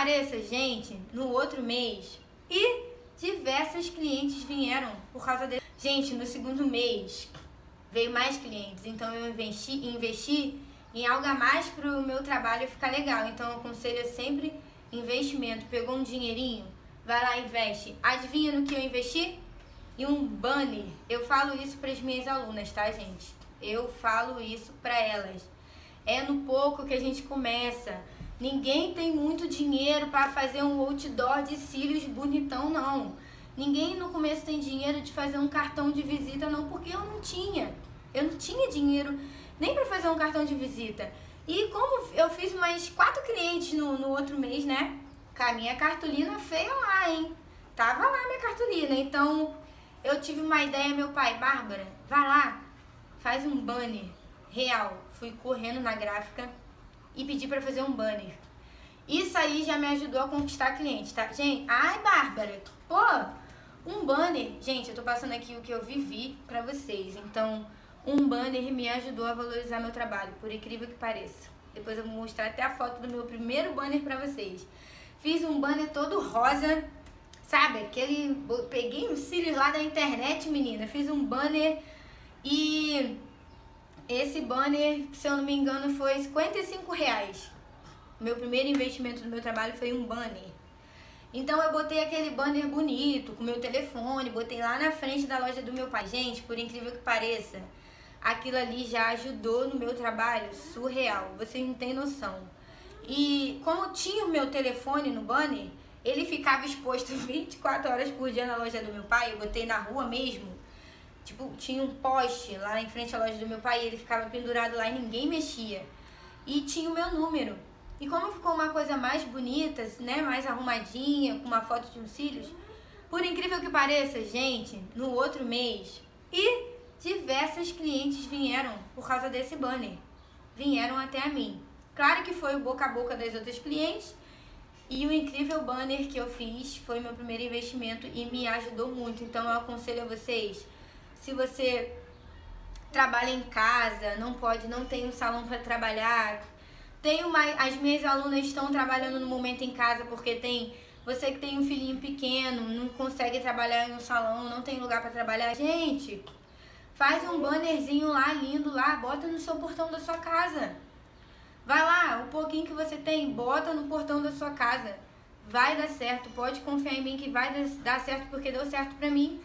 pareça, gente, no outro mês e diversas clientes vieram por causa dele. Gente, no segundo mês veio mais clientes, então eu investi, investi em algo a mais para o meu trabalho ficar legal. Então eu aconselho sempre investimento. Pegou um dinheirinho, vai lá e investe. Adivinha no que eu investi? Em um banner. Eu falo isso para as minhas alunas, tá, gente? Eu falo isso para elas. É no pouco que a gente começa. Ninguém tem muito dinheiro para fazer um outdoor de cílios bonitão, não. Ninguém no começo tem dinheiro de fazer um cartão de visita, não, porque eu não tinha. Eu não tinha dinheiro nem para fazer um cartão de visita. E como eu fiz mais quatro clientes no, no outro mês, né? Com a minha cartolina feia lá, hein? Tava lá minha cartolina. Então eu tive uma ideia, meu pai, Bárbara, vai lá, faz um banner real. Fui correndo na gráfica e pedi para fazer um banner. Isso aí já me ajudou a conquistar clientes, tá? Gente, ai, Bárbara, pô, um banner. Gente, eu tô passando aqui o que eu vivi pra vocês. Então, um banner me ajudou a valorizar meu trabalho, por incrível que pareça. Depois eu vou mostrar até a foto do meu primeiro banner pra vocês. Fiz um banner todo rosa, sabe? Aquele. Peguei os cílios lá da internet, menina. Fiz um banner e esse banner, se eu não me engano, foi 55 reais. Meu primeiro investimento do meu trabalho foi um banner. Então eu botei aquele banner bonito, com meu telefone, botei lá na frente da loja do meu pai. Gente, por incrível que pareça, aquilo ali já ajudou no meu trabalho surreal. Vocês não têm noção. E como tinha o meu telefone no banner, ele ficava exposto 24 horas por dia na loja do meu pai. Eu botei na rua mesmo. Tipo, tinha um poste lá em frente à loja do meu pai, ele ficava pendurado lá e ninguém mexia. E tinha o meu número. E como ficou uma coisa mais bonita, né, mais arrumadinha, com uma foto de uns cílios, por incrível que pareça, gente, no outro mês, e diversas clientes vieram por causa desse banner. Vieram até a mim. Claro que foi o boca a boca das outras clientes, e o incrível banner que eu fiz foi meu primeiro investimento e me ajudou muito. Então eu aconselho a vocês, se você trabalha em casa, não pode, não tem um salão para trabalhar, tem uma, as minhas alunas estão trabalhando no momento em casa porque tem você que tem um filhinho pequeno, não consegue trabalhar em um salão, não tem lugar para trabalhar. Gente, faz um bannerzinho lá lindo lá, bota no seu portão da sua casa. Vai lá, o pouquinho que você tem, bota no portão da sua casa. Vai dar certo, pode confiar em mim que vai dar certo porque deu certo pra mim.